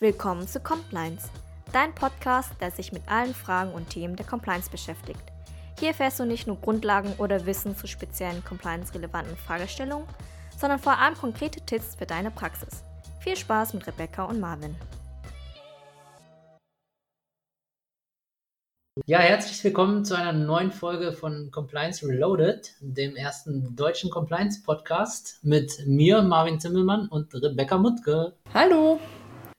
Willkommen zu Compliance, dein Podcast, der sich mit allen Fragen und Themen der Compliance beschäftigt. Hier erfährst du nicht nur Grundlagen oder Wissen zu speziellen compliance-relevanten Fragestellungen, sondern vor allem konkrete Tipps für deine Praxis. Viel Spaß mit Rebecca und Marvin. Ja, herzlich willkommen zu einer neuen Folge von Compliance Reloaded, dem ersten deutschen Compliance-Podcast mit mir, Marvin Zimmelmann und Rebecca Mutke. Hallo!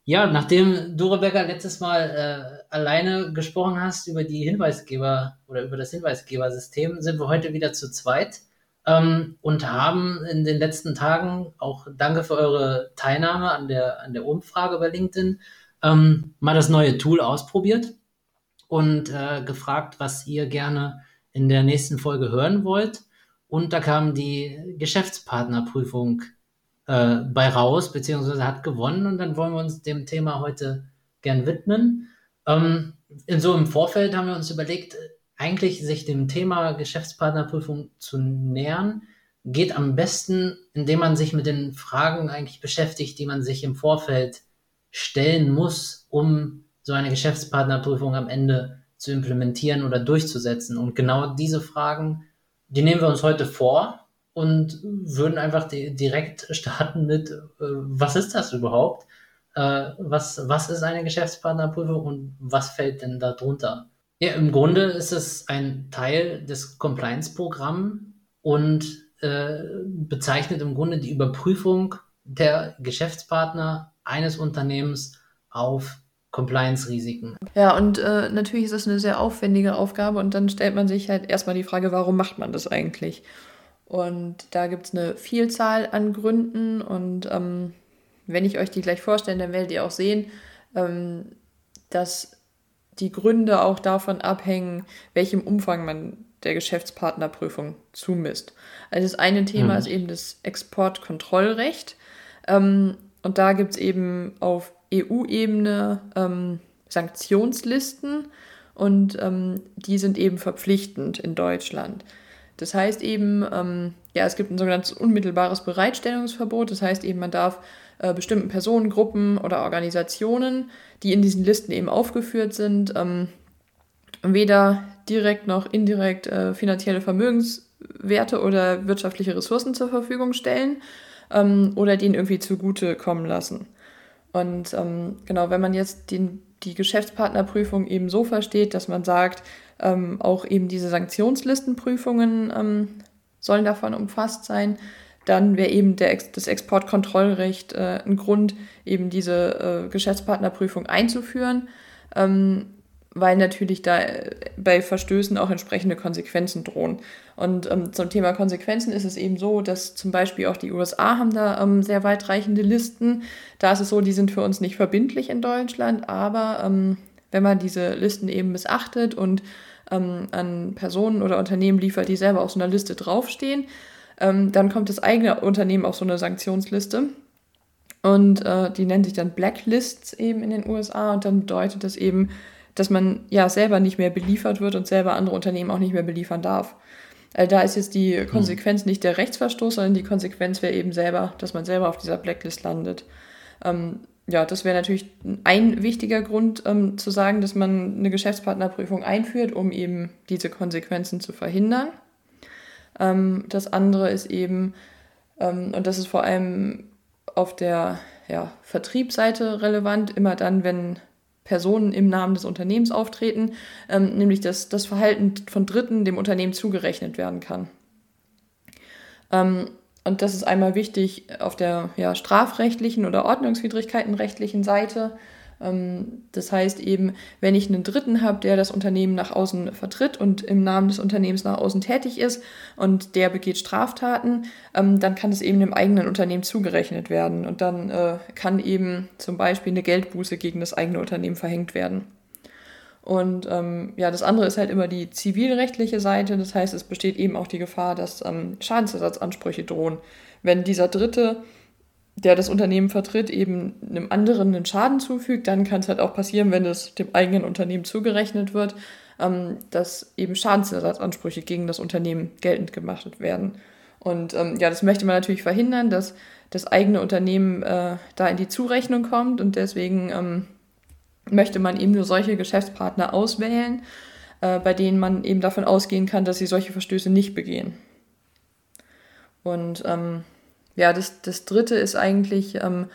Ja, nachdem du, Rebecca, letztes Mal äh, alleine gesprochen hast über die Hinweisgeber oder über das Hinweisgebersystem, sind wir heute wieder zu zweit ähm, und haben in den letzten Tagen, auch danke für eure Teilnahme an der, an der Umfrage bei LinkedIn, ähm, mal das neue Tool ausprobiert und äh, gefragt, was ihr gerne in der nächsten Folge hören wollt. Und da kam die Geschäftspartnerprüfung äh, bei raus, beziehungsweise hat gewonnen und dann wollen wir uns dem Thema heute gern widmen. Ähm, in so im Vorfeld haben wir uns überlegt, eigentlich sich dem Thema Geschäftspartnerprüfung zu nähern, geht am besten, indem man sich mit den Fragen eigentlich beschäftigt, die man sich im Vorfeld stellen muss, um so eine Geschäftspartnerprüfung am Ende zu implementieren oder durchzusetzen. Und genau diese Fragen, die nehmen wir uns heute vor und würden einfach direkt starten mit, äh, was ist das überhaupt? Äh, was, was ist eine Geschäftspartnerprüfung und was fällt denn da drunter? Ja, im Grunde ist es ein Teil des Compliance-Programms und äh, bezeichnet im Grunde die Überprüfung der Geschäftspartner eines Unternehmens auf Compliance-Risiken. Ja, und äh, natürlich ist das eine sehr aufwendige Aufgabe und dann stellt man sich halt erstmal die Frage, warum macht man das eigentlich? Und da gibt es eine Vielzahl an Gründen. Und ähm, wenn ich euch die gleich vorstelle, dann werdet ihr auch sehen, ähm, dass die Gründe auch davon abhängen, welchem Umfang man der Geschäftspartnerprüfung zumisst. Also das eine Thema mhm. ist eben das Exportkontrollrecht. Ähm, und da gibt es eben auf EU-Ebene ähm, Sanktionslisten und ähm, die sind eben verpflichtend in Deutschland. Das heißt eben, ähm, ja, es gibt ein sogenanntes unmittelbares Bereitstellungsverbot. Das heißt eben, man darf äh, bestimmten Personengruppen oder Organisationen, die in diesen Listen eben aufgeführt sind, ähm, weder direkt noch indirekt äh, finanzielle Vermögenswerte oder wirtschaftliche Ressourcen zur Verfügung stellen ähm, oder denen irgendwie zugute kommen lassen. Und ähm, genau, wenn man jetzt den, die Geschäftspartnerprüfung eben so versteht, dass man sagt, ähm, auch eben diese Sanktionslistenprüfungen ähm, sollen davon umfasst sein. Dann wäre eben der, das Exportkontrollrecht äh, ein Grund, eben diese äh, Geschäftspartnerprüfung einzuführen, ähm, weil natürlich da äh, bei Verstößen auch entsprechende Konsequenzen drohen. Und ähm, zum Thema Konsequenzen ist es eben so, dass zum Beispiel auch die USA haben da ähm, sehr weitreichende Listen. Da ist es so, die sind für uns nicht verbindlich in Deutschland, aber ähm, wenn man diese Listen eben missachtet und ähm, an Personen oder Unternehmen liefert, die selber auf so einer Liste draufstehen. Ähm, dann kommt das eigene Unternehmen auf so eine Sanktionsliste. Und äh, die nennt sich dann Blacklists eben in den USA. Und dann bedeutet das eben, dass man ja selber nicht mehr beliefert wird und selber andere Unternehmen auch nicht mehr beliefern darf. Also da ist jetzt die hm. Konsequenz nicht der Rechtsverstoß, sondern die Konsequenz wäre eben selber, dass man selber auf dieser Blacklist landet. Ähm, ja, das wäre natürlich ein wichtiger Grund ähm, zu sagen, dass man eine Geschäftspartnerprüfung einführt, um eben diese Konsequenzen zu verhindern. Ähm, das andere ist eben, ähm, und das ist vor allem auf der ja, Vertriebsseite relevant, immer dann, wenn Personen im Namen des Unternehmens auftreten, ähm, nämlich dass das Verhalten von Dritten dem Unternehmen zugerechnet werden kann. Und das ist einmal wichtig auf der ja, strafrechtlichen oder ordnungswidrigkeitenrechtlichen Seite. Ähm, das heißt eben, wenn ich einen Dritten habe, der das Unternehmen nach außen vertritt und im Namen des Unternehmens nach außen tätig ist und der begeht Straftaten, ähm, dann kann es eben dem eigenen Unternehmen zugerechnet werden. Und dann äh, kann eben zum Beispiel eine Geldbuße gegen das eigene Unternehmen verhängt werden. Und ähm, ja, das andere ist halt immer die zivilrechtliche Seite. Das heißt, es besteht eben auch die Gefahr, dass ähm, Schadensersatzansprüche drohen. Wenn dieser Dritte, der das Unternehmen vertritt, eben einem anderen einen Schaden zufügt, dann kann es halt auch passieren, wenn es dem eigenen Unternehmen zugerechnet wird, ähm, dass eben Schadensersatzansprüche gegen das Unternehmen geltend gemacht werden. Und ähm, ja, das möchte man natürlich verhindern, dass das eigene Unternehmen äh, da in die Zurechnung kommt und deswegen ähm, möchte man eben nur solche Geschäftspartner auswählen, äh, bei denen man eben davon ausgehen kann, dass sie solche Verstöße nicht begehen. Und ähm, ja, das, das dritte ist eigentlich ähm,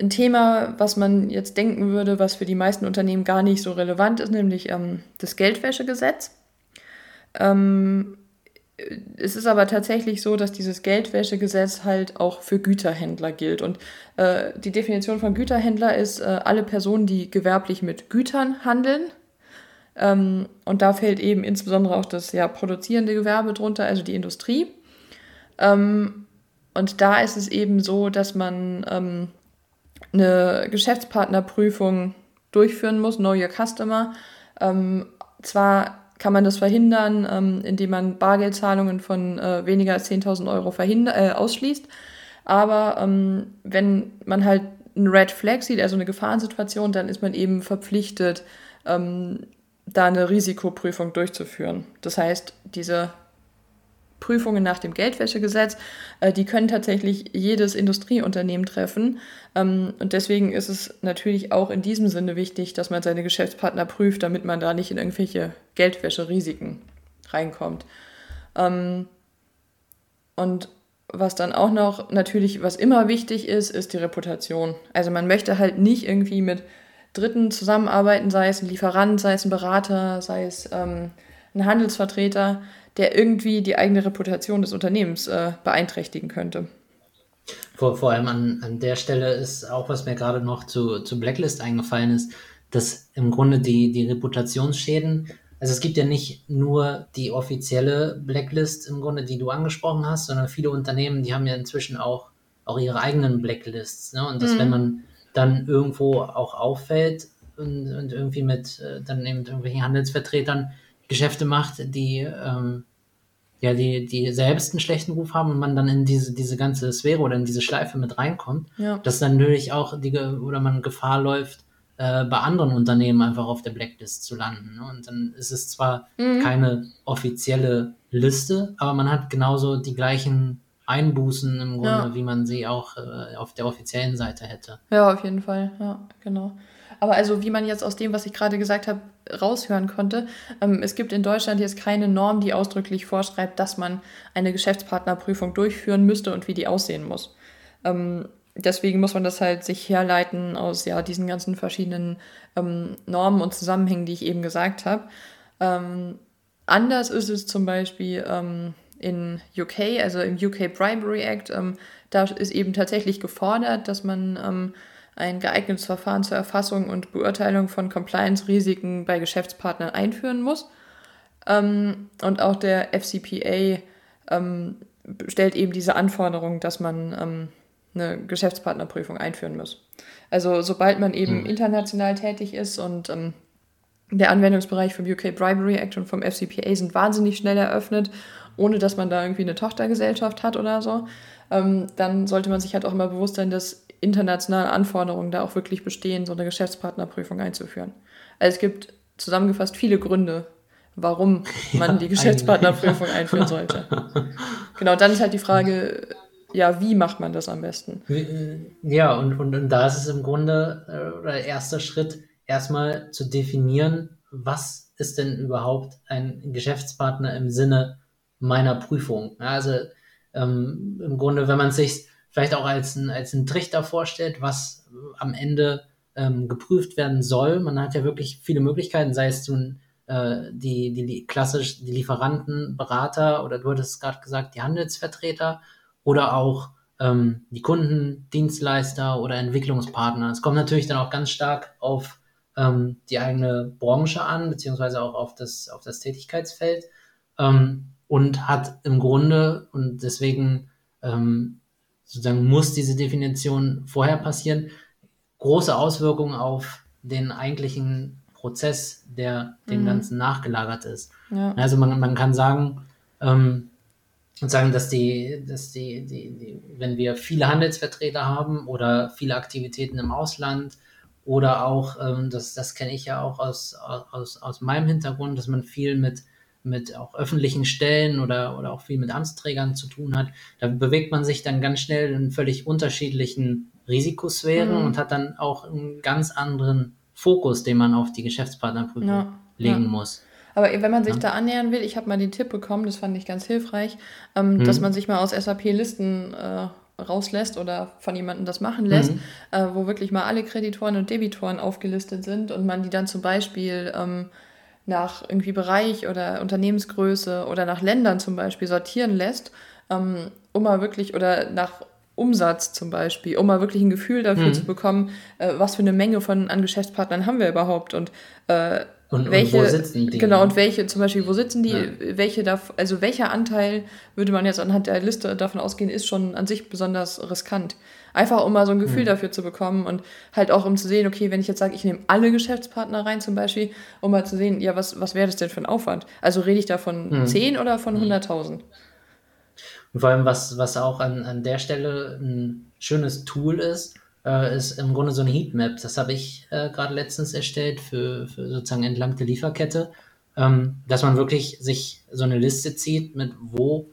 ein Thema, was man jetzt denken würde, was für die meisten Unternehmen gar nicht so relevant ist, nämlich ähm, das Geldwäschegesetz. Ähm, es ist aber tatsächlich so, dass dieses Geldwäschegesetz halt auch für Güterhändler gilt. Und äh, die Definition von Güterhändler ist äh, alle Personen, die gewerblich mit Gütern handeln. Ähm, und da fällt eben insbesondere auch das ja, produzierende Gewerbe drunter, also die Industrie. Ähm, und da ist es eben so, dass man ähm, eine Geschäftspartnerprüfung durchführen muss, Know Your Customer. Ähm, zwar kann man das verhindern, ähm, indem man Bargeldzahlungen von äh, weniger als 10.000 Euro äh, ausschließt. Aber ähm, wenn man halt ein Red Flag sieht, also eine Gefahrensituation, dann ist man eben verpflichtet, ähm, da eine Risikoprüfung durchzuführen. Das heißt, diese Prüfungen nach dem Geldwäschegesetz, äh, die können tatsächlich jedes Industrieunternehmen treffen. Ähm, und deswegen ist es natürlich auch in diesem Sinne wichtig, dass man seine Geschäftspartner prüft, damit man da nicht in irgendwelche Geldwäscherisiken reinkommt. Ähm, und was dann auch noch natürlich, was immer wichtig ist, ist die Reputation. Also man möchte halt nicht irgendwie mit Dritten zusammenarbeiten, sei es ein Lieferant, sei es ein Berater, sei es ähm, ein Handelsvertreter, der irgendwie die eigene Reputation des Unternehmens äh, beeinträchtigen könnte. Vor, vor allem an, an der Stelle ist auch, was mir gerade noch zu, zu Blacklist eingefallen ist, dass im Grunde die, die Reputationsschäden, also es gibt ja nicht nur die offizielle Blacklist im Grunde, die du angesprochen hast, sondern viele Unternehmen, die haben ja inzwischen auch, auch ihre eigenen Blacklists. Ne? Und dass, mhm. wenn man dann irgendwo auch auffällt und, und irgendwie mit äh, dann eben irgendwelchen Handelsvertretern Geschäfte macht, die ähm, ja, die, die selbst einen schlechten Ruf haben und man dann in diese, diese ganze Sphäre oder in diese Schleife mit reinkommt, ja. dass dann natürlich auch die oder man Gefahr läuft, äh, bei anderen Unternehmen einfach auf der Blacklist zu landen. Ne? Und dann ist es zwar mhm. keine offizielle Liste, aber man hat genauso die gleichen Einbußen im Grunde, ja. wie man sie auch äh, auf der offiziellen Seite hätte. Ja, auf jeden Fall, ja, genau. Aber also, wie man jetzt aus dem, was ich gerade gesagt habe, raushören konnte, ähm, es gibt in Deutschland jetzt keine Norm, die ausdrücklich vorschreibt, dass man eine Geschäftspartnerprüfung durchführen müsste und wie die aussehen muss. Ähm, deswegen muss man das halt sich herleiten aus ja, diesen ganzen verschiedenen ähm, Normen und Zusammenhängen, die ich eben gesagt habe. Ähm, anders ist es zum Beispiel ähm, in UK, also im UK Bribery Act. Ähm, da ist eben tatsächlich gefordert, dass man ein geeignetes Verfahren zur Erfassung und Beurteilung von Compliance-Risiken bei Geschäftspartnern einführen muss. Ähm, und auch der FCPA ähm, stellt eben diese Anforderung, dass man ähm, eine Geschäftspartnerprüfung einführen muss. Also sobald man eben mhm. international tätig ist und der Anwendungsbereich vom UK Bribery Act und vom FCPA sind wahnsinnig schnell eröffnet, ohne dass man da irgendwie eine Tochtergesellschaft hat oder so, ähm, dann sollte man sich halt auch immer bewusst sein, dass internationale Anforderungen da auch wirklich bestehen, so eine Geschäftspartnerprüfung einzuführen. Also es gibt zusammengefasst viele Gründe, warum man ja, die Geschäftspartnerprüfung einführen sollte. Genau, dann ist halt die Frage, ja, wie macht man das am besten? Äh, ja, und, und, und da ist es im Grunde äh, der erste Schritt, erstmal zu definieren, was ist denn überhaupt ein Geschäftspartner im Sinne meiner Prüfung. Also ähm, im Grunde, wenn man sich vielleicht auch als ein, als ein Trichter vorstellt, was am Ende ähm, geprüft werden soll. Man hat ja wirklich viele Möglichkeiten, sei es nun äh, die, die, die klassisch die Lieferanten, Berater oder du hattest gerade gesagt, die Handelsvertreter oder auch ähm, die Kunden, Dienstleister oder Entwicklungspartner. Es kommt natürlich dann auch ganz stark auf ähm, die eigene Branche an, beziehungsweise auch auf das, auf das Tätigkeitsfeld ähm, und hat im Grunde und deswegen ähm, sozusagen muss diese Definition vorher passieren, große Auswirkungen auf den eigentlichen Prozess, der dem mhm. Ganzen nachgelagert ist. Ja. Also man, man kann sagen, ähm, sagen, dass die, dass die, die, die, wenn wir viele Handelsvertreter haben oder viele Aktivitäten im Ausland oder auch, ähm, das, das kenne ich ja auch aus, aus, aus meinem Hintergrund, dass man viel mit mit auch öffentlichen Stellen oder, oder auch viel mit Amtsträgern zu tun hat, da bewegt man sich dann ganz schnell in völlig unterschiedlichen Risikosphären mhm. und hat dann auch einen ganz anderen Fokus, den man auf die Geschäftspartnerprüfung ja, legen ja. muss. Aber wenn man sich ja. da annähern will, ich habe mal den Tipp bekommen, das fand ich ganz hilfreich, ähm, mhm. dass man sich mal aus SAP-Listen äh, rauslässt oder von jemandem das machen lässt, mhm. äh, wo wirklich mal alle Kreditoren und Debitoren aufgelistet sind und man die dann zum Beispiel ähm, nach irgendwie Bereich oder Unternehmensgröße oder nach Ländern zum Beispiel sortieren lässt, ähm, um mal wirklich oder nach Umsatz zum Beispiel, um mal wirklich ein Gefühl dafür mhm. zu bekommen, äh, was für eine Menge von an Geschäftspartnern haben wir überhaupt und äh, und, welche, und wo sitzen die? Genau, und welche, zum Beispiel, wo sitzen die, ja. welche da, also welcher Anteil würde man jetzt anhand der Liste davon ausgehen, ist schon an sich besonders riskant. Einfach um mal so ein Gefühl mhm. dafür zu bekommen und halt auch um zu sehen, okay, wenn ich jetzt sage, ich nehme alle Geschäftspartner rein zum Beispiel, um mal zu sehen, ja, was, was wäre das denn für ein Aufwand? Also rede ich da von mhm. 10 oder von 100.000? Mhm. Und vor allem, was, was auch an, an der Stelle ein schönes Tool ist, äh, ist im Grunde so eine Heatmap. Das habe ich äh, gerade letztens erstellt für, für sozusagen entlang der Lieferkette, ähm, dass man wirklich sich so eine Liste zieht mit wo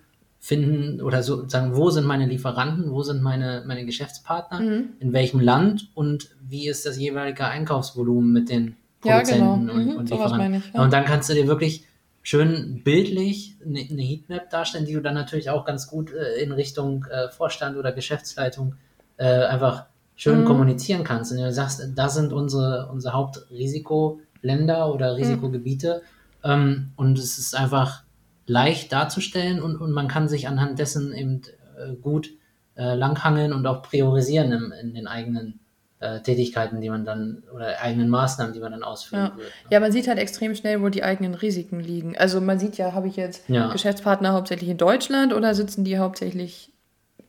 finden oder sozusagen, wo sind meine Lieferanten, wo sind meine, meine Geschäftspartner, mhm. in welchem Land und wie ist das jeweilige Einkaufsvolumen mit den Produzenten ja, genau. und, mhm, und Lieferanten. Ich, ja. Und dann kannst du dir wirklich schön bildlich eine, Heatmap darstellen, die du dann natürlich auch ganz gut äh, in Richtung äh, Vorstand oder Geschäftsleitung äh, einfach schön mhm. kommunizieren kannst. Und du sagst, das sind unsere, unsere Hauptrisikoländer oder mhm. Risikogebiete. Ähm, und es ist einfach leicht darzustellen und, und man kann sich anhand dessen eben äh, gut äh, langhangeln und auch priorisieren im, in den eigenen äh, Tätigkeiten, die man dann oder eigenen Maßnahmen, die man dann ausführen ja. wird. Ne? Ja, man sieht halt extrem schnell, wo die eigenen Risiken liegen. Also man sieht ja, habe ich jetzt ja. Geschäftspartner hauptsächlich in Deutschland oder sitzen die hauptsächlich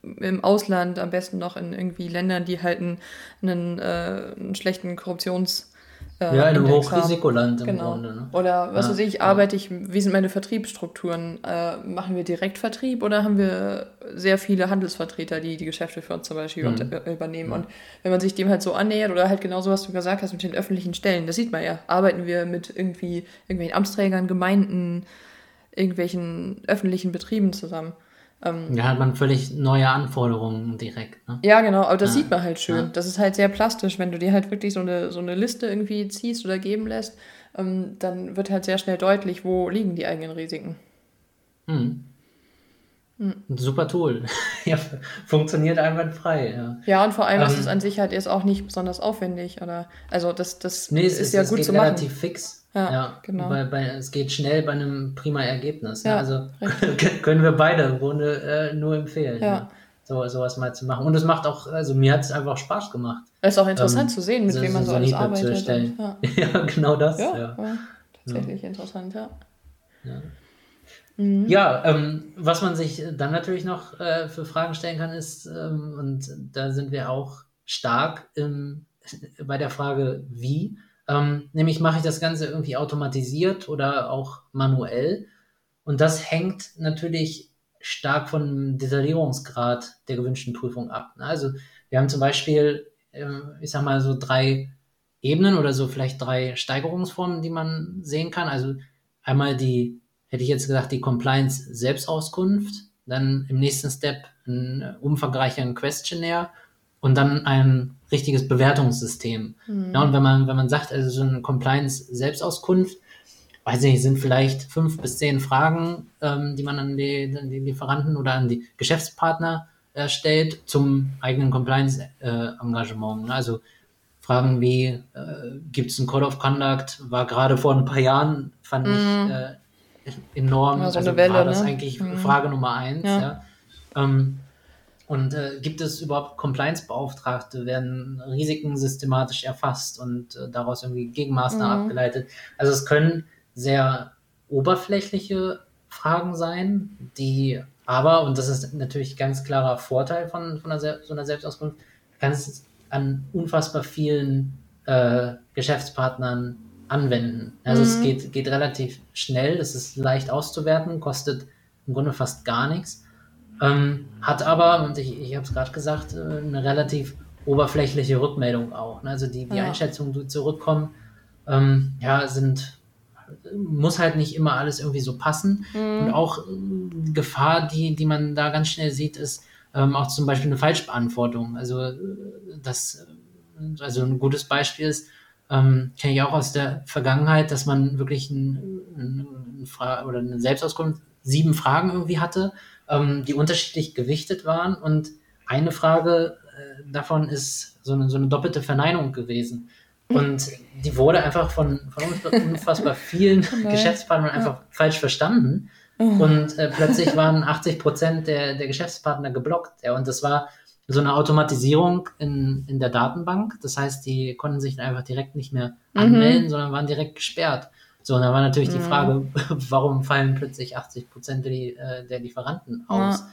im Ausland, am besten noch in irgendwie Ländern, die halt einen, einen, äh, einen schlechten Korruptions- äh, ja, in einem Hochrisikoland im genau. Grunde. Ne? Oder was ja, weiß ich, arbeite ich, wie sind meine Vertriebsstrukturen? Äh, machen wir Direktvertrieb oder haben wir sehr viele Handelsvertreter, die die Geschäfte für uns zum Beispiel mhm. Äh, übernehmen? Und wenn man sich dem halt so annähert oder halt genauso, was du gesagt hast mit den öffentlichen Stellen, das sieht man ja. Arbeiten wir mit irgendwie irgendwelchen Amtsträgern, Gemeinden, irgendwelchen öffentlichen Betrieben zusammen. Ähm, ja, hat man völlig neue Anforderungen direkt. Ne? Ja, genau, aber das ja. sieht man halt schön. Ja. Das ist halt sehr plastisch, wenn du dir halt wirklich so eine, so eine Liste irgendwie ziehst oder geben lässt, ähm, dann wird halt sehr schnell deutlich, wo liegen die eigenen Risiken. Hm. Hm. Super Tool. ja, funktioniert einwandfrei. Ja. ja, und vor allem ähm, ist es an sich halt jetzt auch nicht besonders aufwendig. Oder, also das, das nee, ist, ist ja gut zu machen. relativ fix. Ja, ja genau. Bei, bei, es geht schnell bei einem prima Ergebnis. Ja, also können wir beide im Grunde äh, nur empfehlen. Ja. So, sowas mal zu machen. Und es macht auch, also mir hat es einfach Spaß gemacht. Es ist auch interessant ähm, zu sehen, mit so, wem man so, so alles arbeitet. Und, ja. ja. genau das. Ja, tatsächlich interessant, ja. Ja, mhm. ja ähm, was man sich dann natürlich noch äh, für Fragen stellen kann, ist, ähm, und da sind wir auch stark im, bei der Frage, wie, ähm, nämlich mache ich das Ganze irgendwie automatisiert oder auch manuell. Und das hängt natürlich stark vom Detaillierungsgrad der gewünschten Prüfung ab. Ne? Also wir haben zum Beispiel, äh, ich sag mal, so drei Ebenen oder so vielleicht drei Steigerungsformen, die man sehen kann. Also einmal die, hätte ich jetzt gesagt, die Compliance-Selbstauskunft, dann im nächsten Step ein umfangreicher Questionnaire und dann ein richtiges Bewertungssystem. Mhm. Ja, und wenn man, wenn man sagt, also so eine Compliance-Selbstauskunft, weiß ich nicht, sind vielleicht fünf bis zehn Fragen, ähm, die man an die, an die, Lieferanten oder an die Geschäftspartner äh, stellt zum eigenen Compliance-Engagement. Äh, also Fragen wie, äh, gibt es einen Code of Conduct? War gerade vor ein paar Jahren, fand mhm. ich äh, enorm. Ja, so also Welle, war das ne? eigentlich mhm. Frage Nummer eins. Ja. ja. Ähm, und äh, gibt es überhaupt Compliance-Beauftragte? Werden Risiken systematisch erfasst und äh, daraus irgendwie Gegenmaßnahmen mhm. abgeleitet? Also es können sehr oberflächliche Fragen sein, die aber, und das ist natürlich ganz klarer Vorteil von, von einer, so einer Selbstauskunft, kann es an unfassbar vielen äh, Geschäftspartnern anwenden. Also mhm. es geht, geht relativ schnell, es ist leicht auszuwerten, kostet im Grunde fast gar nichts ähm, hat aber, und ich, ich habe es gerade gesagt, äh, eine relativ oberflächliche Rückmeldung auch. Ne? Also die, die ja. Einschätzungen, die zurückkommen, ähm, ja, sind muss halt nicht immer alles irgendwie so passen. Mhm. Und auch äh, Gefahr, die, die man da ganz schnell sieht, ist ähm, auch zum Beispiel eine Falschbeantwortung. Also äh, das, äh, also ein gutes Beispiel ist, ähm, kenne ich auch aus der Vergangenheit, dass man wirklich ein, ein, ein oder eine Selbstauskunft sieben Fragen irgendwie hatte, ähm, die unterschiedlich gewichtet waren und eine Frage äh, davon ist so eine, so eine doppelte Verneinung gewesen. Und die wurde einfach von, von unfassbar vielen Geschäftspartnern einfach ja. falsch verstanden. Oh. Und äh, plötzlich waren 80 Prozent der, der Geschäftspartner geblockt. Ja, und das war so eine Automatisierung in, in der Datenbank. Das heißt, die konnten sich einfach direkt nicht mehr mhm. anmelden, mhm. sondern waren direkt gesperrt. So, und da war natürlich mhm. die Frage, warum fallen plötzlich 80 Prozent der, äh, der Lieferanten aus? Ja.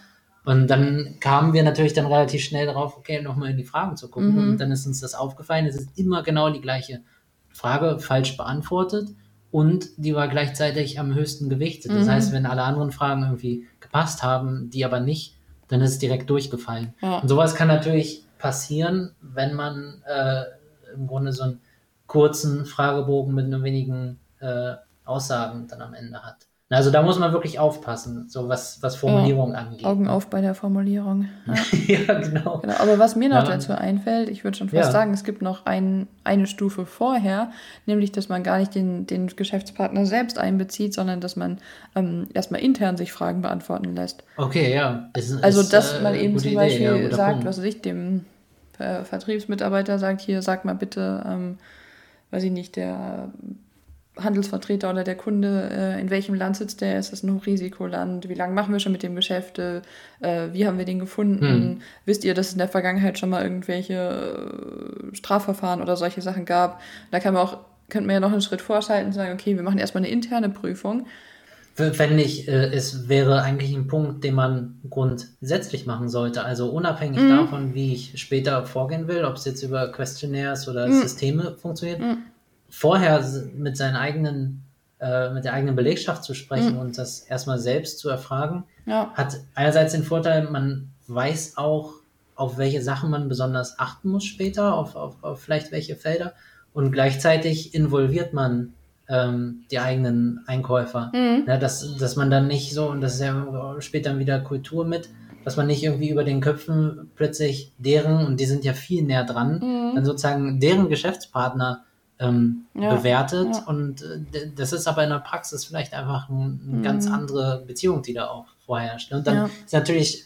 Und dann kamen wir natürlich dann relativ schnell darauf, okay, nochmal in die Fragen zu gucken. Mhm. Und dann ist uns das aufgefallen, es ist immer genau die gleiche Frage falsch beantwortet und die war gleichzeitig am höchsten gewichtet. Das mhm. heißt, wenn alle anderen Fragen irgendwie gepasst haben, die aber nicht, dann ist es direkt durchgefallen. Ja. Und sowas kann natürlich passieren, wenn man äh, im Grunde so einen kurzen Fragebogen mit nur wenigen äh, Aussagen dann am Ende hat. Also da muss man wirklich aufpassen, so was, was Formulierung ja, angeht. Augen auf bei der Formulierung. Ja, ja genau. genau. Aber was mir noch ja. dazu einfällt, ich würde schon fast sagen, es gibt noch ein, eine Stufe vorher, nämlich, dass man gar nicht den, den Geschäftspartner selbst einbezieht, sondern dass man ähm, erstmal intern sich Fragen beantworten lässt. Okay, ja. Ist, also, dass äh, man eben zum Idee, Beispiel sagt, Punkt. was weiß ich, dem äh, Vertriebsmitarbeiter sagt, hier, sag mal bitte, ähm, weiß ich nicht, der Handelsvertreter oder der Kunde, äh, in welchem Land sitzt der, ist das ein Hochrisikoland, wie lange machen wir schon mit dem Geschäft, äh, wie haben wir den gefunden, hm. wisst ihr, dass es in der Vergangenheit schon mal irgendwelche äh, Strafverfahren oder solche Sachen gab. Da kann man auch, könnte man ja noch einen Schritt vorschalten und sagen, okay, wir machen erstmal eine interne Prüfung. Fände ich, äh, es wäre eigentlich ein Punkt, den man grundsätzlich machen sollte. Also unabhängig mhm. davon, wie ich später vorgehen will, ob es jetzt über Questionnaires oder mhm. Systeme funktioniert, mhm vorher mit seinen eigenen, äh, mit der eigenen Belegschaft zu sprechen mhm. und das erstmal selbst zu erfragen, ja. hat einerseits den Vorteil, man weiß auch, auf welche Sachen man besonders achten muss später, auf, auf, auf vielleicht welche Felder und gleichzeitig involviert man ähm, die eigenen Einkäufer. Mhm. Ja, dass, dass man dann nicht so, und das ist ja später wieder Kultur mit, dass man nicht irgendwie über den Köpfen plötzlich deren, und die sind ja viel näher dran, mhm. dann sozusagen deren Geschäftspartner ähm, ja, bewertet. Ja. Und äh, das ist aber in der Praxis vielleicht einfach ein, eine mhm. ganz andere Beziehung, die da auch vorherrscht. Und dann ja. ist natürlich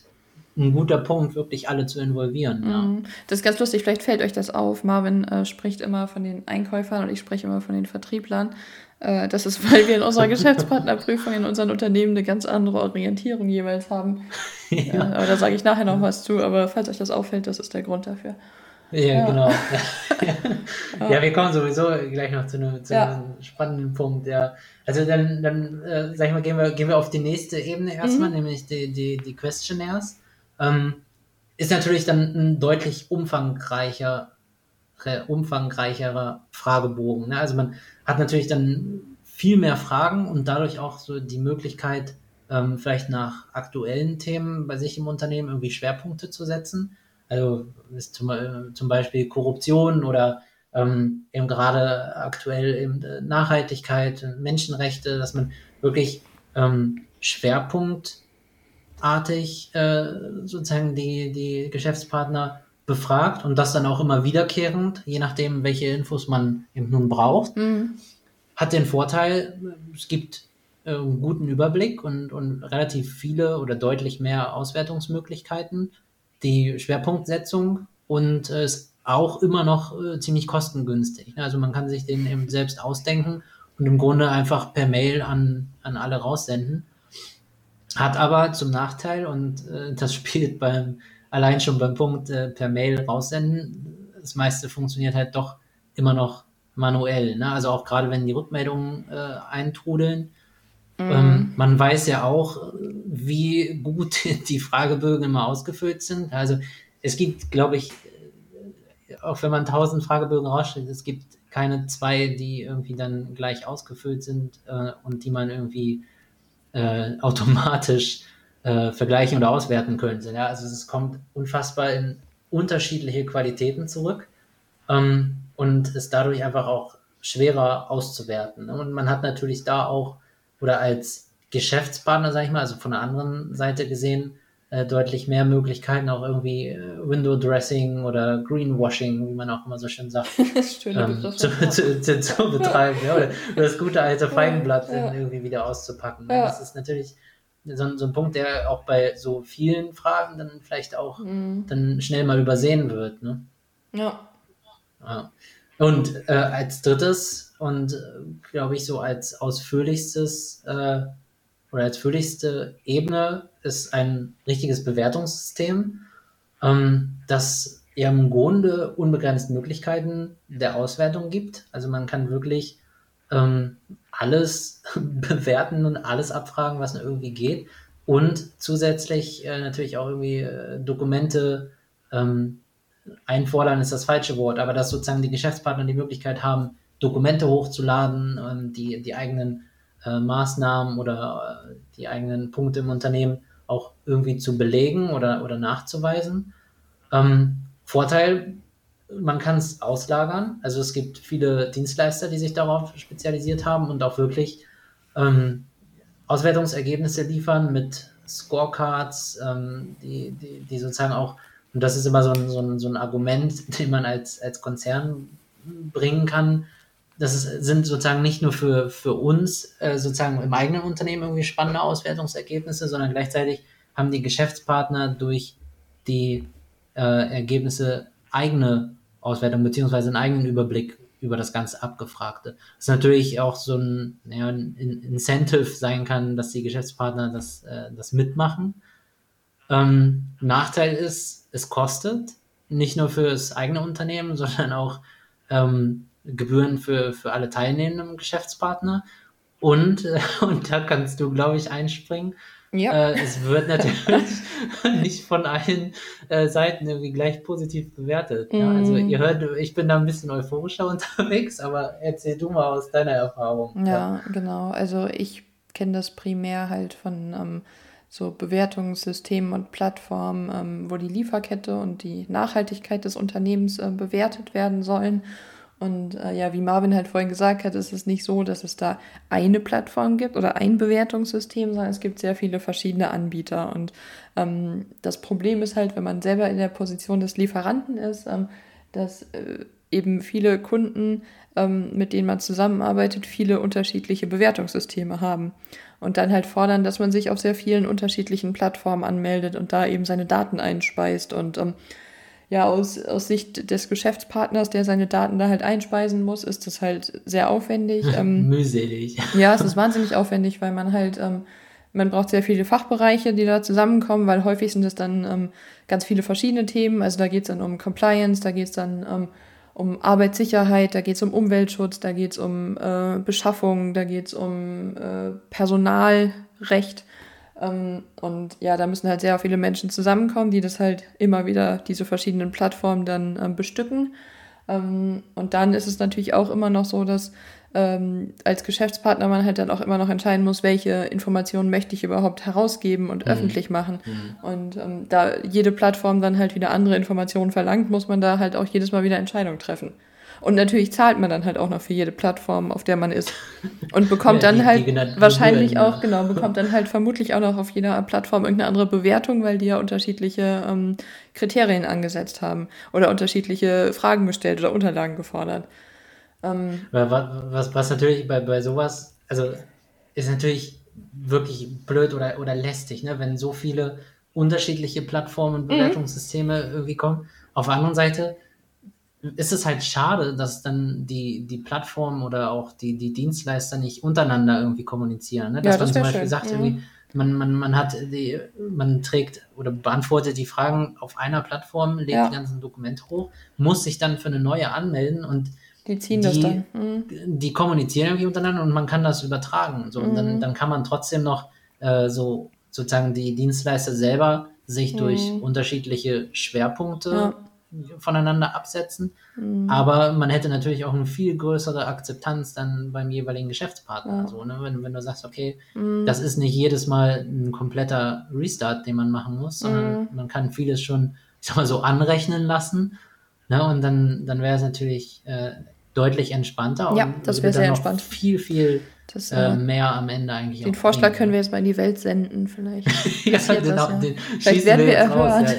ein guter Punkt, wirklich alle zu involvieren. Mhm. Ja. Das ist ganz lustig, vielleicht fällt euch das auf. Marvin äh, spricht immer von den Einkäufern und ich spreche immer von den Vertrieblern. Äh, das ist, weil wir in unserer Geschäftspartnerprüfung in unseren Unternehmen eine ganz andere Orientierung jeweils haben. Äh, aber da sage ich nachher noch was zu. Aber falls euch das auffällt, das ist der Grund dafür. Ja, ja. genau. ja, wir kommen sowieso gleich noch zu einem, zu einem spannenden Punkt. Ja. Also dann, dann äh, sag ich mal, gehen wir, gehen wir auf die nächste Ebene erstmal, mhm. nämlich die, die, die Questionnaires. Ähm, ist natürlich dann ein deutlich umfangreicher, umfangreicherer Fragebogen. Ne? Also man hat natürlich dann viel mehr Fragen und dadurch auch so die Möglichkeit, ähm, vielleicht nach aktuellen Themen bei sich im Unternehmen irgendwie Schwerpunkte zu setzen. Also ist zum, äh, zum Beispiel Korruption oder ähm, eben gerade aktuell eben äh, Nachhaltigkeit, Menschenrechte, dass man wirklich ähm, schwerpunktartig äh, sozusagen die, die Geschäftspartner befragt und das dann auch immer wiederkehrend, je nachdem, welche Infos man eben nun braucht. Mhm. Hat den Vorteil, es gibt äh, einen guten Überblick und, und relativ viele oder deutlich mehr Auswertungsmöglichkeiten die Schwerpunktsetzung und äh, ist auch immer noch äh, ziemlich kostengünstig. Also man kann sich den eben selbst ausdenken und im Grunde einfach per Mail an, an alle raussenden. Hat aber zum Nachteil, und äh, das spielt beim, allein schon beim Punkt äh, per Mail raussenden, das meiste funktioniert halt doch immer noch manuell. Ne? Also auch gerade wenn die Rückmeldungen äh, eintrudeln, Mhm. Ähm, man weiß ja auch, wie gut die Fragebögen immer ausgefüllt sind. Also es gibt, glaube ich, auch wenn man tausend Fragebögen rausstellt, es gibt keine zwei, die irgendwie dann gleich ausgefüllt sind äh, und die man irgendwie äh, automatisch äh, vergleichen oder auswerten könnte. Ja? Also es kommt unfassbar in unterschiedliche Qualitäten zurück ähm, und ist dadurch einfach auch schwerer auszuwerten. Und man hat natürlich da auch, oder als Geschäftspartner, sag ich mal, also von der anderen Seite gesehen, äh, deutlich mehr Möglichkeiten, auch irgendwie äh, Window Dressing oder Greenwashing, wie man auch immer so schön sagt, ähm, zu, zu, zu, zu, betreiben. ja, oder, das gute alte Feigenblatt ja, irgendwie wieder auszupacken. Ja. Das ist natürlich so, so, ein Punkt, der auch bei so vielen Fragen dann vielleicht auch mhm. dann schnell mal übersehen wird. Ne? Ja. ja. Und äh, als drittes und äh, glaube ich so als ausführlichstes äh, oder als fühligste Ebene ist ein richtiges Bewertungssystem, ähm, das ja im Grunde unbegrenzt Möglichkeiten der Auswertung gibt. Also man kann wirklich ähm, alles bewerten und alles abfragen, was irgendwie geht. Und zusätzlich äh, natürlich auch irgendwie äh, Dokumente ähm, einfordern, ist das falsche Wort, aber dass sozusagen die Geschäftspartner die Möglichkeit haben, Dokumente hochzuladen, ähm, die, die eigenen äh, Maßnahmen oder äh, die eigenen Punkte im Unternehmen auch irgendwie zu belegen oder, oder nachzuweisen. Ähm, Vorteil, man kann es auslagern. Also es gibt viele Dienstleister, die sich darauf spezialisiert haben und auch wirklich ähm, Auswertungsergebnisse liefern mit Scorecards, ähm, die, die, die sozusagen auch, und das ist immer so ein, so ein, so ein Argument, den man als, als Konzern bringen kann, das ist, sind sozusagen nicht nur für, für uns äh, sozusagen im eigenen Unternehmen irgendwie spannende Auswertungsergebnisse, sondern gleichzeitig haben die Geschäftspartner durch die äh, Ergebnisse eigene Auswertung beziehungsweise einen eigenen Überblick über das ganze Abgefragte. Das natürlich auch so ein, ja, ein Incentive sein kann, dass die Geschäftspartner das, äh, das mitmachen. Ähm, Nachteil ist, es kostet, nicht nur für das eigene Unternehmen, sondern auch ähm, Gebühren für, für alle teilnehmenden Geschäftspartner. Und, und da kannst du, glaube ich, einspringen. Ja. Äh, es wird natürlich nicht von allen äh, Seiten irgendwie gleich positiv bewertet. Ja? Also mhm. ihr hört, ich bin da ein bisschen euphorischer unterwegs, aber erzähl du mal aus deiner Erfahrung. Ja, ja. genau. Also ich kenne das primär halt von ähm, so Bewertungssystemen und Plattformen, ähm, wo die Lieferkette und die Nachhaltigkeit des Unternehmens äh, bewertet werden sollen. Und äh, ja, wie Marvin halt vorhin gesagt hat, ist es nicht so, dass es da eine Plattform gibt oder ein Bewertungssystem, sondern es gibt sehr viele verschiedene Anbieter. Und ähm, das Problem ist halt, wenn man selber in der Position des Lieferanten ist, ähm, dass äh, eben viele Kunden, ähm, mit denen man zusammenarbeitet, viele unterschiedliche Bewertungssysteme haben. Und dann halt fordern, dass man sich auf sehr vielen unterschiedlichen Plattformen anmeldet und da eben seine Daten einspeist. Und ähm, ja, aus, aus Sicht des Geschäftspartners, der seine Daten da halt einspeisen muss, ist das halt sehr aufwendig. Ähm, Mühselig. Ja, es ist wahnsinnig aufwendig, weil man halt, ähm, man braucht sehr viele Fachbereiche, die da zusammenkommen, weil häufig sind es dann ähm, ganz viele verschiedene Themen. Also da geht es dann um Compliance, da geht es dann ähm, um Arbeitssicherheit, da geht es um Umweltschutz, da geht es um äh, Beschaffung, da geht es um äh, Personalrecht. Ähm, und ja, da müssen halt sehr viele Menschen zusammenkommen, die das halt immer wieder, diese verschiedenen Plattformen dann ähm, bestücken. Ähm, und dann ist es natürlich auch immer noch so, dass als Geschäftspartner man halt dann auch immer noch entscheiden muss, welche Informationen möchte ich überhaupt herausgeben und mhm. öffentlich machen. Mhm. Und da jede Plattform dann halt wieder andere Informationen verlangt, muss man da halt auch jedes Mal wieder Entscheidungen treffen. Und natürlich zahlt man dann halt auch noch für jede Plattform, auf der man ist. Und bekommt ja, dann halt wahrscheinlich Gebühren, auch, genau, bekommt dann halt vermutlich auch noch auf jeder Plattform irgendeine andere Bewertung, weil die ja unterschiedliche ähm, Kriterien angesetzt haben oder unterschiedliche Fragen gestellt oder Unterlagen gefordert. Ähm, was, was natürlich bei, bei sowas, also ist natürlich wirklich blöd oder, oder lästig, ne? wenn so viele unterschiedliche Plattformen, mhm. Bewertungssysteme mhm. irgendwie kommen. Auf der anderen Seite ist es halt schade, dass dann die, die Plattformen oder auch die, die Dienstleister nicht untereinander irgendwie kommunizieren. Ne? Dass ja, das man zum Beispiel schön. sagt, irgendwie, man, man, man hat die, man trägt oder beantwortet die Fragen auf einer Plattform, legt ja. die ganzen Dokumente hoch, muss sich dann für eine neue anmelden und die ziehen die, das dann. Mhm. Die kommunizieren irgendwie untereinander und man kann das übertragen. So, mhm. und dann, mhm. dann kann man trotzdem noch äh, so sozusagen die Dienstleister selber sich mhm. durch unterschiedliche Schwerpunkte ja voneinander absetzen. Mhm. Aber man hätte natürlich auch eine viel größere Akzeptanz dann beim jeweiligen Geschäftspartner. Ja. So, ne? wenn, wenn du sagst, okay, mhm. das ist nicht jedes Mal ein kompletter Restart, den man machen muss, sondern mhm. man kann vieles schon, ich sag mal so, anrechnen lassen. Ne? Und dann, dann wäre es natürlich äh, deutlich entspannter ja, und das wäre sehr entspannt. viel, viel das, äh, mehr am Ende eigentlich. Den Vorschlag können wir jetzt mal in die Welt senden, vielleicht. ja, den, das, ja. den vielleicht werden wir, erhört.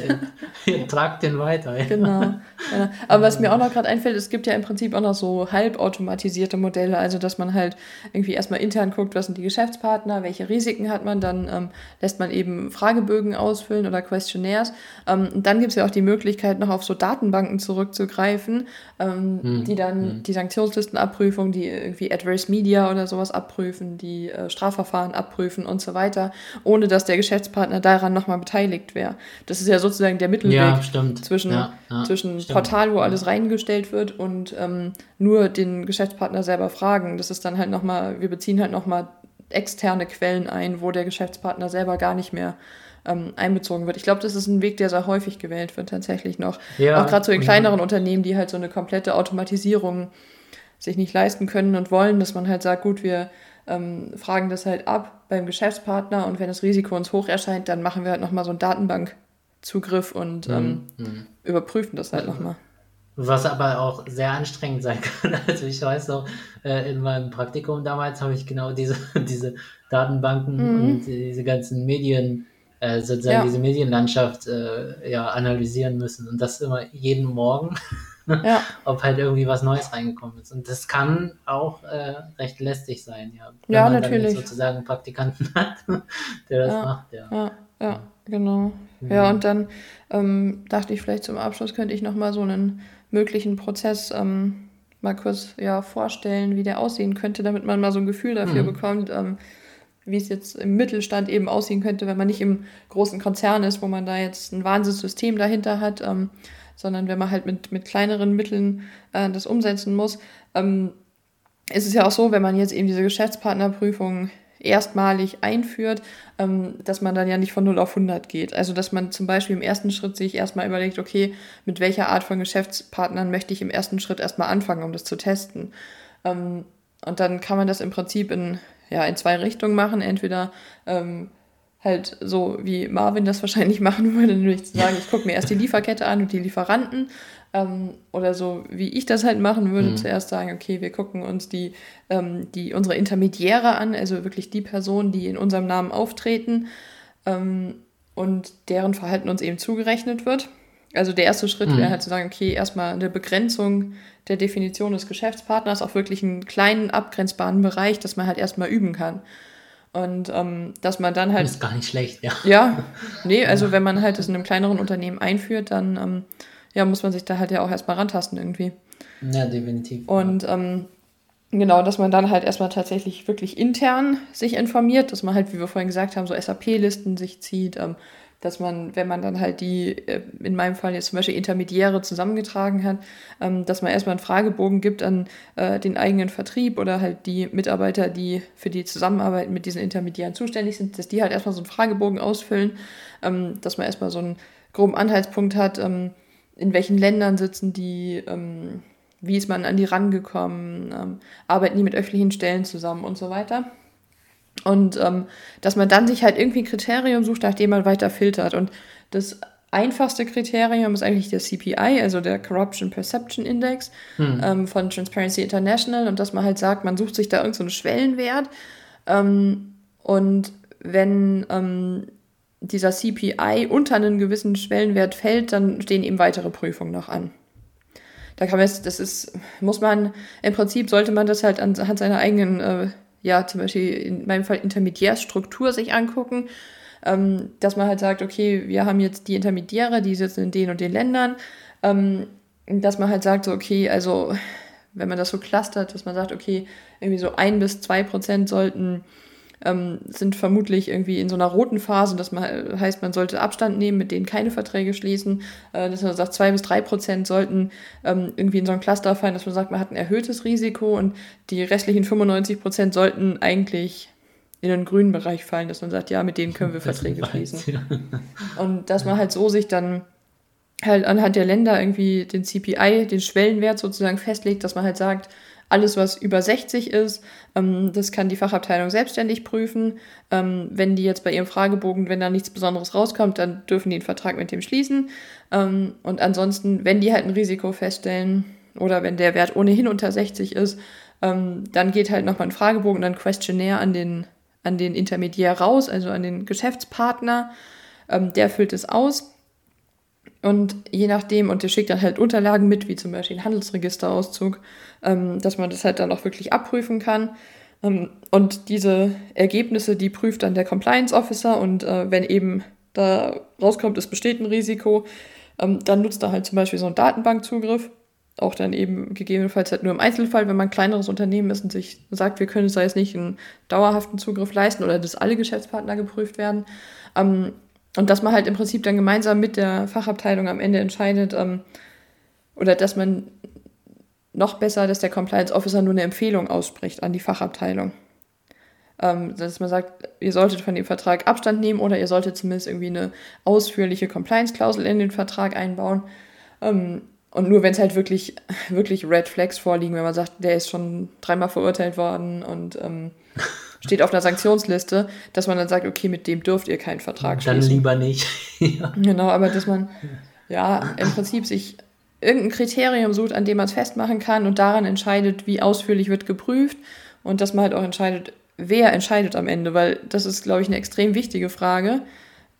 Ja, tragt den weiter. Ja. Genau. Ja. Aber was mir auch noch gerade einfällt, es gibt ja im Prinzip auch noch so halbautomatisierte Modelle, also dass man halt irgendwie erstmal intern guckt, was sind die Geschäftspartner, welche Risiken hat man, dann ähm, lässt man eben Fragebögen ausfüllen oder Questionnaires. Ähm, und dann gibt es ja auch die Möglichkeit, noch auf so Datenbanken zurückzugreifen, ähm, hm. die dann hm. die Sanktionslistenabprüfung, die irgendwie Adverse Media oder sowas abprüfen, die äh, Strafverfahren abprüfen und so weiter, ohne dass der Geschäftspartner daran nochmal beteiligt wäre. Das ist ja sozusagen der Mittelweg ja, zwischen, ja, ja, zwischen Portal, wo alles reingestellt wird und ähm, nur den Geschäftspartner selber fragen. Das ist dann halt nochmal, wir beziehen halt nochmal externe Quellen ein, wo der Geschäftspartner selber gar nicht mehr ähm, einbezogen wird. Ich glaube, das ist ein Weg, der sehr häufig gewählt wird, tatsächlich noch. Ja, auch gerade so in kleineren Unternehmen, die halt so eine komplette Automatisierung sich nicht leisten können und wollen, dass man halt sagt, gut, wir ähm, fragen das halt ab beim Geschäftspartner und wenn das Risiko uns hoch erscheint, dann machen wir halt nochmal so einen Datenbankzugriff und ähm, mhm. überprüfen das halt nochmal. Was aber auch sehr anstrengend sein kann. Also ich weiß noch, äh, in meinem Praktikum damals habe ich genau diese, diese Datenbanken mhm. und diese ganzen Medien, äh, sozusagen ja. diese Medienlandschaft äh, ja, analysieren müssen. Und das immer jeden Morgen. ja. ob halt irgendwie was Neues reingekommen ist. Und das kann auch äh, recht lästig sein, ja. Wenn ja, man natürlich. Dann sozusagen einen Praktikanten hat, der das ja. macht, ja. Ja, ja, genau. Mhm. Ja, und dann ähm, dachte ich, vielleicht zum Abschluss könnte ich nochmal so einen möglichen Prozess ähm, mal kurz ja, vorstellen, wie der aussehen könnte, damit man mal so ein Gefühl dafür mhm. bekommt, ähm, wie es jetzt im Mittelstand eben aussehen könnte, wenn man nicht im großen Konzern ist, wo man da jetzt ein Wahnsinnssystem dahinter hat. Ähm, sondern wenn man halt mit, mit kleineren Mitteln äh, das umsetzen muss. Ähm, ist es ja auch so, wenn man jetzt eben diese Geschäftspartnerprüfung erstmalig einführt, ähm, dass man dann ja nicht von 0 auf 100 geht. Also dass man zum Beispiel im ersten Schritt sich erstmal überlegt, okay, mit welcher Art von Geschäftspartnern möchte ich im ersten Schritt erstmal anfangen, um das zu testen. Ähm, und dann kann man das im Prinzip in, ja, in zwei Richtungen machen. Entweder ähm, halt so wie Marvin das wahrscheinlich machen würde, nämlich zu sagen, ich gucke mir erst die Lieferkette an und die Lieferanten. Ähm, oder so wie ich das halt machen würde, mhm. zuerst sagen, okay, wir gucken uns die, ähm, die unsere Intermediäre an, also wirklich die Personen, die in unserem Namen auftreten ähm, und deren Verhalten uns eben zugerechnet wird. Also der erste Schritt mhm. wäre halt zu sagen, okay, erstmal eine Begrenzung der Definition des Geschäftspartners auf wirklich einen kleinen abgrenzbaren Bereich, dass man halt erstmal üben kann. Und ähm, dass man dann halt. Das ist gar nicht schlecht, ja. Ja, nee, also wenn man halt das in einem kleineren Unternehmen einführt, dann ähm, ja, muss man sich da halt ja auch erstmal rantasten irgendwie. Ja, definitiv. Und ähm, genau, dass man dann halt erstmal tatsächlich wirklich intern sich informiert, dass man halt, wie wir vorhin gesagt haben, so SAP-Listen sich zieht, ähm, dass man, wenn man dann halt die, äh, in meinem Fall jetzt zum Beispiel Intermediäre zusammengetragen hat, ähm, dass man erstmal einen Fragebogen gibt an äh, den eigenen Vertrieb oder halt die Mitarbeiter, die für die Zusammenarbeit mit diesen Intermediären zuständig sind, dass die halt erstmal so einen Fragebogen ausfüllen, ähm, dass man erstmal so einen groben Anhaltspunkt hat, ähm, in welchen Ländern sitzen die, wie ist man an die rangekommen, arbeiten die mit öffentlichen Stellen zusammen und so weiter. Und ähm, dass man dann sich halt irgendwie ein Kriterium sucht, nachdem man weiter filtert. Und das einfachste Kriterium ist eigentlich der CPI, also der Corruption Perception Index hm. ähm, von Transparency International. Und dass man halt sagt, man sucht sich da irgendeinen so Schwellenwert. Ähm, und wenn ähm, dieser CPI unter einen gewissen Schwellenwert fällt, dann stehen eben weitere Prüfungen noch an. Da kann man jetzt, das ist, muss man, im Prinzip sollte man das halt anhand seiner eigenen äh, ja, zum Beispiel in meinem Fall Intermediärstruktur sich angucken, ähm, dass man halt sagt, okay, wir haben jetzt die Intermediäre, die sitzen in den und den Ländern, ähm, dass man halt sagt, so, okay, also wenn man das so clustert, dass man sagt, okay, irgendwie so ein bis zwei Prozent sollten ähm, sind vermutlich irgendwie in so einer roten Phase, das heißt, man sollte Abstand nehmen, mit denen keine Verträge schließen. Äh, dass man sagt, zwei bis drei Prozent sollten ähm, irgendwie in so ein Cluster fallen, dass man sagt, man hat ein erhöhtes Risiko und die restlichen 95 Prozent sollten eigentlich in den grünen Bereich fallen, dass man sagt, ja, mit denen können wir Verträge schließen. Und dass man halt so sich dann halt anhand der Länder irgendwie den CPI, den Schwellenwert sozusagen festlegt, dass man halt sagt, alles, was über 60 ist, ähm, das kann die Fachabteilung selbstständig prüfen. Ähm, wenn die jetzt bei ihrem Fragebogen, wenn da nichts Besonderes rauskommt, dann dürfen die einen Vertrag mit dem schließen. Ähm, und ansonsten, wenn die halt ein Risiko feststellen oder wenn der Wert ohnehin unter 60 ist, ähm, dann geht halt nochmal ein Fragebogen, dann Questionnaire an den, an den Intermediär raus, also an den Geschäftspartner. Ähm, der füllt es aus. Und je nachdem, und der schickt dann halt Unterlagen mit, wie zum Beispiel Handelsregisterauszug, ähm, dass man das halt dann auch wirklich abprüfen kann. Ähm, und diese Ergebnisse, die prüft dann der Compliance Officer und äh, wenn eben da rauskommt, es besteht ein Risiko, ähm, dann nutzt er halt zum Beispiel so einen Datenbankzugriff. Auch dann eben gegebenenfalls halt nur im Einzelfall, wenn man ein kleineres Unternehmen ist und sich sagt, wir können es da jetzt nicht einen dauerhaften Zugriff leisten oder dass alle Geschäftspartner geprüft werden. Und dass man halt im Prinzip dann gemeinsam mit der Fachabteilung am Ende entscheidet, ähm, oder dass man noch besser, dass der Compliance Officer nur eine Empfehlung ausspricht an die Fachabteilung. Ähm, dass man sagt, ihr solltet von dem Vertrag Abstand nehmen oder ihr solltet zumindest irgendwie eine ausführliche Compliance-Klausel in den Vertrag einbauen. Ähm, und nur wenn es halt wirklich, wirklich Red Flags vorliegen, wenn man sagt, der ist schon dreimal verurteilt worden und ähm, steht auf einer Sanktionsliste, dass man dann sagt, okay, mit dem dürft ihr keinen Vertrag schließen. Dann lieber nicht. ja. Genau, aber dass man ja im Prinzip sich irgendein Kriterium sucht, an dem man es festmachen kann und daran entscheidet, wie ausführlich wird geprüft und dass man halt auch entscheidet, wer entscheidet am Ende, weil das ist, glaube ich, eine extrem wichtige Frage.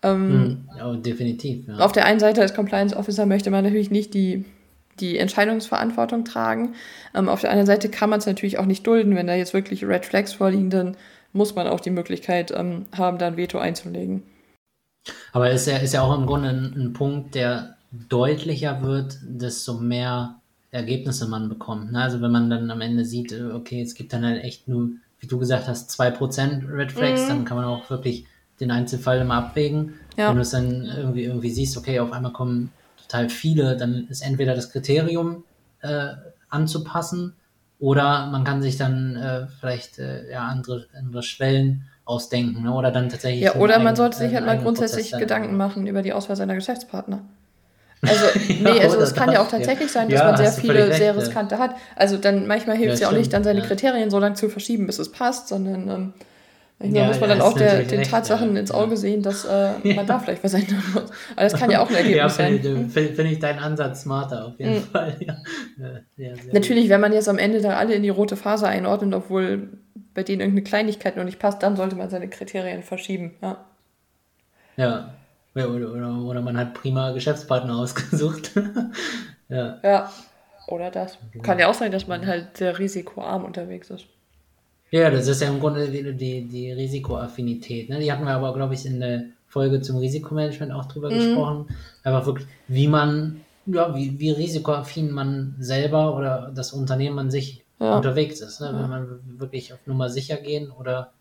Ähm, ja, definitiv. Ja. Auf der einen Seite als Compliance Officer möchte man natürlich nicht die, die Entscheidungsverantwortung tragen. Ähm, auf der anderen Seite kann man es natürlich auch nicht dulden, wenn da jetzt wirklich Red Flags vorliegen, dann muss man auch die Möglichkeit ähm, haben, da ein Veto einzulegen. Aber ist ja, ist ja auch im Grunde ein, ein Punkt, der deutlicher wird, desto mehr Ergebnisse man bekommt. Ne? Also wenn man dann am Ende sieht, äh, okay, es gibt dann halt echt nur, wie du gesagt hast, 2% Red Flags, mhm. dann kann man auch wirklich den Einzelfall immer abwägen. Ja. Wenn du es dann irgendwie, irgendwie siehst, okay, auf einmal kommen total viele, dann ist entweder das Kriterium äh, anzupassen oder man kann sich dann äh, vielleicht äh, ja, andere, andere Schwellen ausdenken ne? oder dann tatsächlich. Ja, oder man sollte sich halt mal grundsätzlich Gedanken machen über die Auswahl seiner Geschäftspartner. Also, nee, also es kann ja auch tatsächlich sein, dass ja, man sehr viele sehr riskante hat. Also dann manchmal hilft es ja, ja, auch nicht, dann seine Kriterien so lange zu verschieben, bis es passt, sondern ähm, manchmal muss man dann auch der, den Tatsachen ins Auge sehen, dass äh, man da vielleicht was ändern muss. Aber das kann ja auch ein Ergebnis ja, sein. Finde find ich deinen Ansatz smarter auf jeden mhm. Fall. Natürlich, wenn man jetzt am Ende da alle in die rote Phase einordnet, obwohl bei denen irgendeine Kleinigkeit noch nicht passt, dann sollte man seine Kriterien verschieben. Ja. Ja, ja, oder, oder, oder man hat prima Geschäftspartner ausgesucht. ja. ja, oder das. Kann ja auch sein, dass man halt sehr risikoarm unterwegs ist. Ja, das ist ja im Grunde die, die, die Risikoaffinität. Ne? Die hatten wir aber, glaube ich, in der Folge zum Risikomanagement auch drüber mhm. gesprochen. Einfach wirklich, wie man, ja, wie, wie risikoaffin man selber oder das Unternehmen an sich ja. unterwegs ist. Ne? Wenn man wirklich auf Nummer sicher gehen oder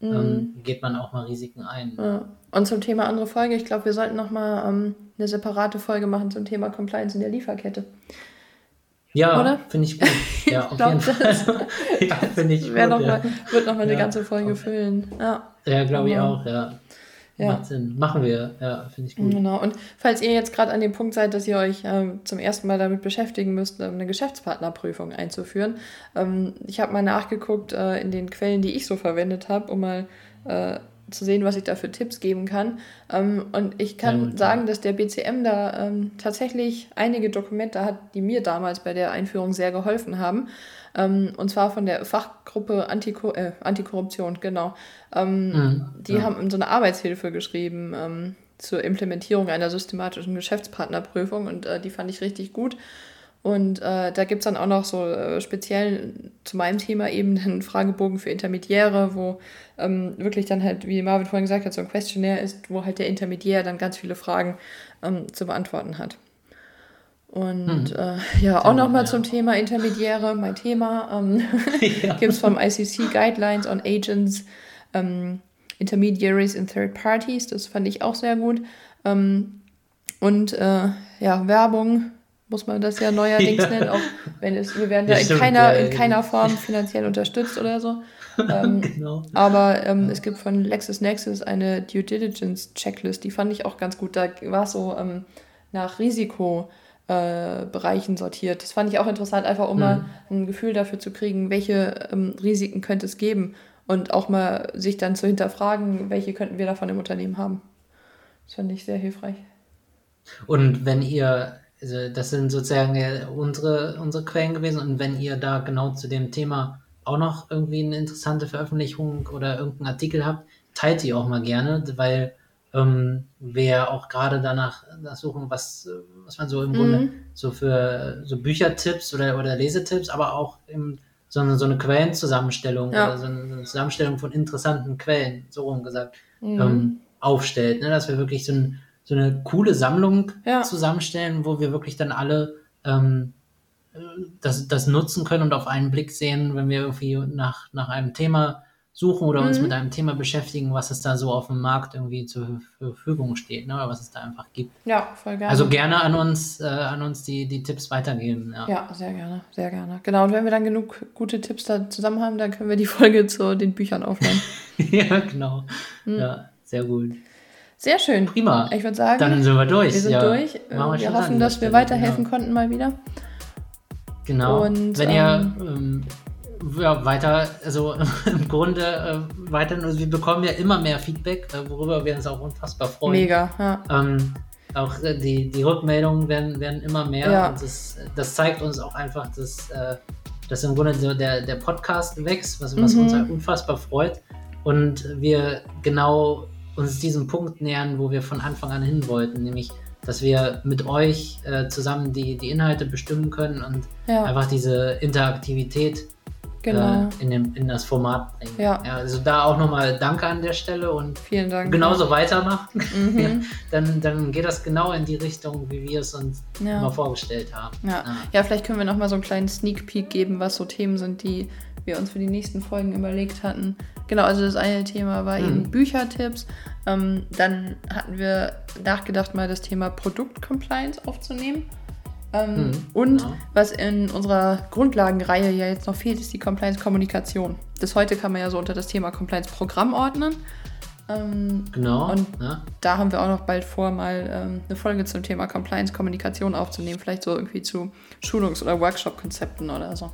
mhm. ähm, geht man auch mal Risiken ein. Ja. Und zum Thema andere Folge, ich glaube, wir sollten nochmal ähm, eine separate Folge machen zum Thema Compliance in der Lieferkette. Ja, finde ich gut. Ja, auf glaub, jeden Fall. ja, finde ich gut. Noch ja. mal, wird nochmal ja, eine ganze Folge auf, füllen. Ja, ja glaube ich auch, ja. Ja. Macht Sinn. Machen wir, ja, finde ich gut. Genau. Und falls ihr jetzt gerade an dem Punkt seid, dass ihr euch ähm, zum ersten Mal damit beschäftigen müsst, ähm, eine Geschäftspartnerprüfung einzuführen, ähm, ich habe mal nachgeguckt äh, in den Quellen, die ich so verwendet habe, um mal äh, zu sehen, was ich da für Tipps geben kann. Ähm, und ich kann ja, sagen, dass der BCM da ähm, tatsächlich einige Dokumente hat, die mir damals bei der Einführung sehr geholfen haben. Ähm, und zwar von der Fachgruppe Antiko äh, Antikorruption, genau. Ähm, mhm, die ja. haben so eine Arbeitshilfe geschrieben ähm, zur Implementierung einer systematischen Geschäftspartnerprüfung und äh, die fand ich richtig gut. Und äh, da gibt es dann auch noch so äh, speziell zu meinem Thema eben einen Fragebogen für Intermediäre, wo ähm, wirklich dann halt, wie Marvin vorhin gesagt hat, so ein Questionnaire ist, wo halt der Intermediär dann ganz viele Fragen ähm, zu beantworten hat. Und hm. äh, ja, auch nochmal ja. zum Thema Intermediäre, mein Thema, ähm, ja. gibt es vom ICC Guidelines on Agents, ähm, Intermediaries in Third Parties, das fand ich auch sehr gut. Ähm, und äh, ja, Werbung muss man das ja neuerdings ja. nennen, auch wenn es, wir werden ja in keiner, in keiner Form finanziell unterstützt oder so. Ähm, genau. Aber ähm, es gibt von LexisNexis eine Due Diligence Checklist, die fand ich auch ganz gut. Da war es so ähm, nach Risikobereichen äh, sortiert. Das fand ich auch interessant, einfach um mhm. mal ein Gefühl dafür zu kriegen, welche ähm, Risiken könnte es geben und auch mal sich dann zu hinterfragen, welche könnten wir davon im Unternehmen haben. Das fand ich sehr hilfreich. Und wenn ihr also das sind sozusagen ja unsere, unsere Quellen gewesen. Und wenn ihr da genau zu dem Thema auch noch irgendwie eine interessante Veröffentlichung oder irgendeinen Artikel habt, teilt die auch mal gerne, weil ähm, wir auch gerade danach suchen, was, was man so im Mhm. Grunde so für so Büchertipps oder, oder Lesetipps, aber auch im, so, eine, so eine Quellenzusammenstellung Ja. oder so eine, so eine Zusammenstellung von interessanten Quellen, so rum gesagt, Mhm. ähm, aufstellt. Ne? Dass wir wirklich so, ein, so eine coole Sammlung Ja. zusammenstellen, wo wir wirklich dann alle ähm, äh, das, das nutzen können und auf einen Blick sehen, wenn wir irgendwie nach, nach einem Thema suchen oder uns Mhm. mit einem Thema beschäftigen, was es da so auf dem Markt irgendwie zur Verfügung steht, ne? oder was es da einfach gibt. Ja, voll gerne. Also gerne an uns, äh, an uns die, die Tipps weitergeben. Ja. Ja, sehr gerne, sehr gerne. Genau, und wenn wir dann genug gute Tipps da zusammen haben, dann können wir die Folge zu den Büchern aufnehmen. ja, genau. Mhm. Ja, sehr gut. Sehr schön. Prima. Ich würde sagen, Dann sind wir durch. wir sind ja. durch. Äh, Wir, Schluss an hoffen, dass wir Stelle. weiterhelfen Genau. konnten mal wieder. Genau. Und, Wenn ihr ähm, ähm, ja, weiter, also im Grunde äh, weiter, also wir bekommen ja immer mehr Feedback, äh, worüber wir uns auch unfassbar freuen. Mega, ja. Ähm, auch äh, die, die Rückmeldungen werden, werden immer mehr Ja. und das, das zeigt uns auch einfach, dass, äh, dass im Grunde so der, der Podcast wächst, was, was Mhm. uns halt unfassbar freut und wir genau uns diesem Punkt nähern, wo wir von Anfang an hin wollten, nämlich dass wir mit euch äh, zusammen die, die Inhalte bestimmen können und Ja, einfach diese Interaktivität genau. äh, in, dem, in das Format bringen. Ja. also da auch nochmal Danke an der Stelle und Vielen Dank. genauso weitermachen. Mhm. dann, dann geht das genau in die Richtung, wie wir es uns Ja. immer vorgestellt haben. Ja. ja, vielleicht können wir noch mal so einen kleinen Sneak Peek geben, was so Themen sind, die wir uns für die nächsten Folgen überlegt hatten. Genau, also das eine Thema war Mhm. eben Büchertipps. Ähm, dann hatten wir nachgedacht, mal das Thema Produktcompliance aufzunehmen. Ähm, Mhm, und genau. was in unserer Grundlagenreihe ja jetzt noch fehlt, ist die Compliance-Kommunikation. Das heute kann man ja so unter das Thema Compliance-Programm ordnen. Ähm, Genau. Und- ja. da haben wir auch noch bald vor, mal ähm, eine Folge zum Thema Compliance-Kommunikation aufzunehmen. Vielleicht so irgendwie zu Schulungs- oder Workshop-Konzepten oder so.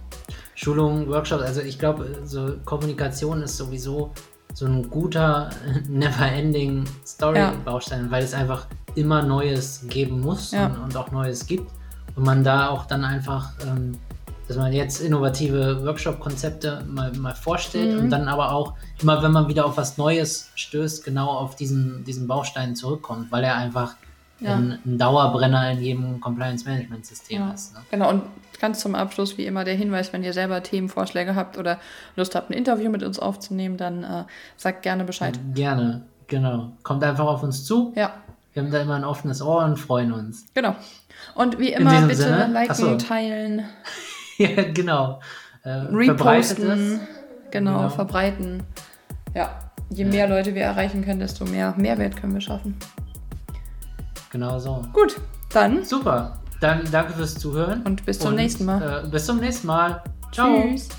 Schulungen, Workshops, also ich glaube, so Kommunikation ist sowieso so ein guter, never-ending Story-Baustein, weil es einfach immer Neues geben muss Ja. und, und auch Neues gibt. Und man da auch dann einfach, ähm, dass man jetzt innovative Workshop-Konzepte mal, mal vorstellt Mhm. und dann aber auch immer, wenn man wieder auf was Neues stößt, genau auf diesen, diesen Baustein zurückkommt, weil er einfach Ja. ein, ein Dauerbrenner in jedem Compliance-Management-System Ja. ist. Ne? Genau, und ganz zum Abschluss wie immer der Hinweis, wenn ihr selber Themenvorschläge habt oder Lust habt, ein Interview mit uns aufzunehmen, dann äh, sagt gerne Bescheid. Gerne, genau. Kommt einfach auf uns zu. Ja, Wir haben da immer ein offenes Ohr und freuen uns. genau. Und wie immer bitte Sinne, liken, achso. teilen, ja, genau. Äh, reposten, genau, Genau. verbreiten. Ja, je mehr Leute wir erreichen können, desto mehr Mehrwert können wir schaffen. Genau so. Gut, dann Super. Dann danke fürs Zuhören. und bis zum nächsten Mal. Äh, bis zum nächsten Mal. Ciao. Tschüss.